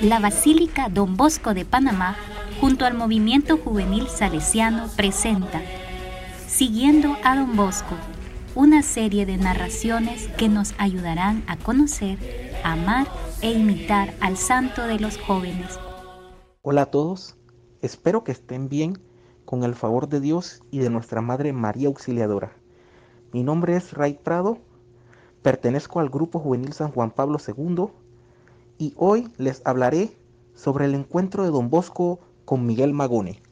La Basílica Don Bosco de Panamá, junto al movimiento juvenil salesiano, presenta Siguiendo a Don Bosco, una serie de narraciones que nos ayudarán a conocer, amar e imitar al santo de los jóvenes. Hola a todos, espero que estén bien con el favor de Dios y de nuestra Madre María Auxiliadora. Mi nombre es Ray Prado, pertenezco al Grupo Juvenil San Juan Pablo II y hoy les hablaré sobre el encuentro de Don Bosco con Miguel Magone.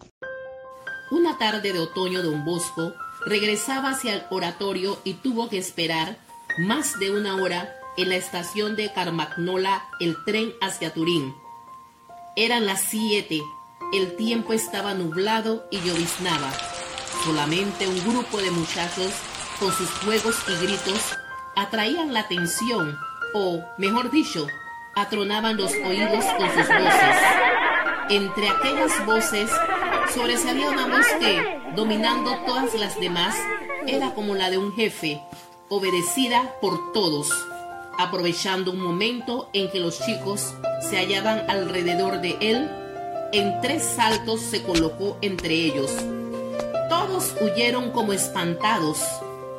Una tarde de otoño Don Bosco regresaba hacia el oratorio y tuvo que esperar más de una hora en la estación de Carmagnola el tren hacia Turín. Eran las siete, el tiempo estaba nublado y lloviznaba. Solamente un grupo de muchachos con sus juegos y gritos atraían la atención o, mejor dicho, atronaban los oídos con sus voces. Entre aquellas voces sobresalía una voz que, dominando todas las demás, era como la de un jefe, obedecida por todos, aprovechando un momento en que los chicos se hallaban alrededor de él, en tres saltos se colocó entre ellos. Todos huyeron como espantados,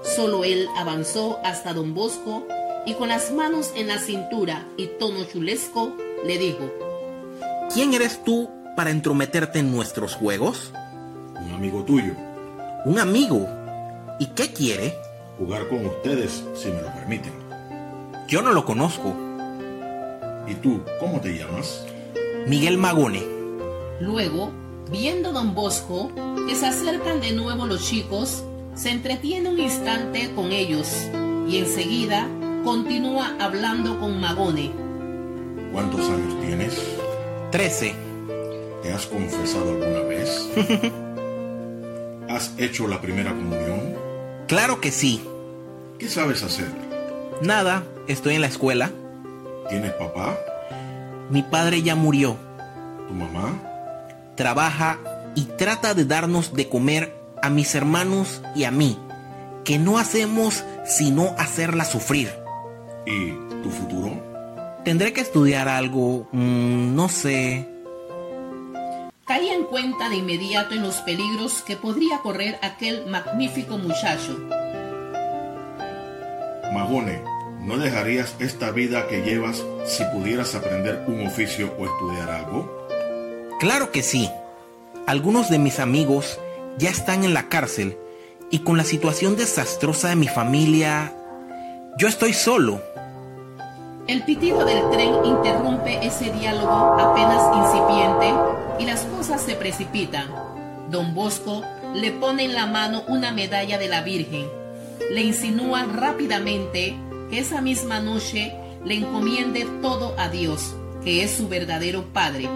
solo él avanzó hasta don Bosco y con las manos en la cintura y tono chulesco le dijo, ¿Quién eres tú para entrometerte en nuestros juegos? Un amigo tuyo. ¿Un amigo? ¿Y qué quiere? Jugar con ustedes, si me lo permiten. Yo no lo conozco. ¿Y tú, cómo te llamas? Miguel Magone. Luego, viendo don Bosco que se acercan de nuevo los chicos, se entretiene un instante con ellos y enseguida continúa hablando con Magone. ¿Cuántos años tienes? Trece. ¿Te has confesado alguna vez? ¿Has hecho la primera comunión? Claro que sí. ¿Qué sabes hacer? Nada, estoy en la escuela. ¿Tienes papá? Mi padre ya murió. ¿Tu mamá? Trabaja y trata de darnos de comer a mis hermanos y a mí, que no hacemos sino hacerla sufrir. ¿Y tu futuro? Tendré que estudiar algo, mmm, no sé. Caía en cuenta de inmediato en los peligros que podría correr aquel magnífico muchacho. Magone, ¿no dejarías esta vida que llevas si pudieras aprender un oficio o estudiar algo? Claro que sí. Algunos de mis amigos ya están en la cárcel y con la situación desastrosa de mi familia, yo estoy solo. El pitido del tren interrumpe ese diálogo apenas incipiente y las cosas se precipitan. Don Bosco le pone en la mano una medalla de la Virgen. Le insinúa rápidamente que esa misma noche le encomiende todo a Dios, que es su verdadero Padre,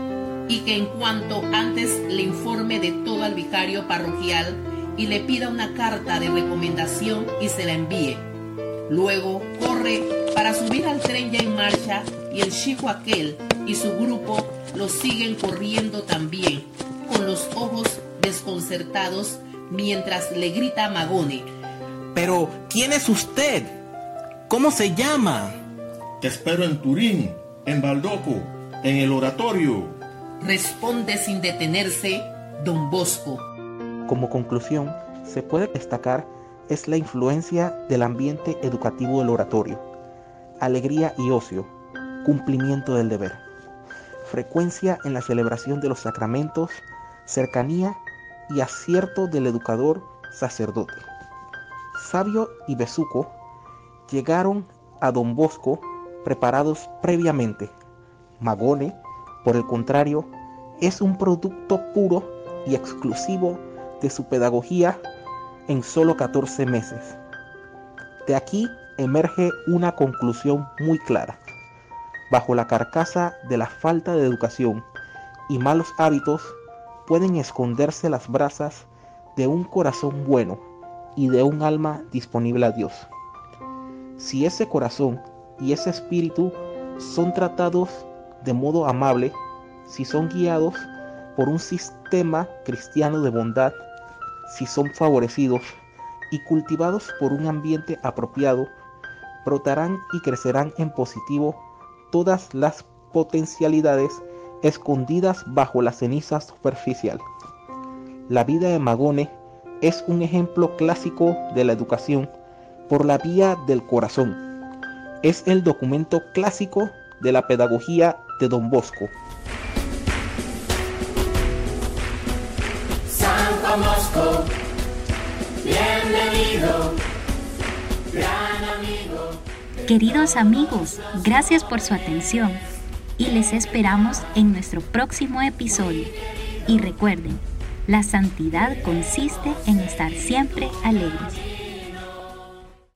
y que en cuanto antes le informe de todo al vicario parroquial y le pida una carta de recomendación y se la envíe. Luego corre para subir al tren ya en marcha y el chico aquel y su grupo lo siguen corriendo también, con los ojos desconcertados mientras le grita a Magone. Pero, ¿quién es usted? ¿Cómo se llama? Te espero en Turín, en Baldoco, en el oratorio. Responde sin detenerse don Bosco. Como conclusión, se puede destacar es la influencia del ambiente educativo del oratorio, alegría y ocio, cumplimiento del deber, frecuencia en la celebración de los sacramentos, cercanía y acierto del educador sacerdote. Sabio y Besuco llegaron a Don Bosco preparados previamente. Magone, por el contrario, es un producto puro y exclusivo de su pedagogía en solo 14 meses. De aquí emerge una conclusión muy clara. Bajo la carcasa de la falta de educación y malos hábitos pueden esconderse las brasas de un corazón bueno y de un alma disponible a Dios. Si ese corazón y ese espíritu son tratados de modo amable, si son guiados por un sistema cristiano de bondad, si son favorecidos y cultivados por un ambiente apropiado, brotarán y crecerán en positivo todas las potencialidades escondidas bajo la ceniza superficial. La vida de Magone es un ejemplo clásico de la educación por la vía del corazón. Es el documento clásico de la pedagogía de Don Bosco. Bienvenido, gran amigo. Queridos amigos, gracias por su atención y les esperamos en nuestro próximo episodio. Y recuerden, la santidad consiste en estar siempre alegres.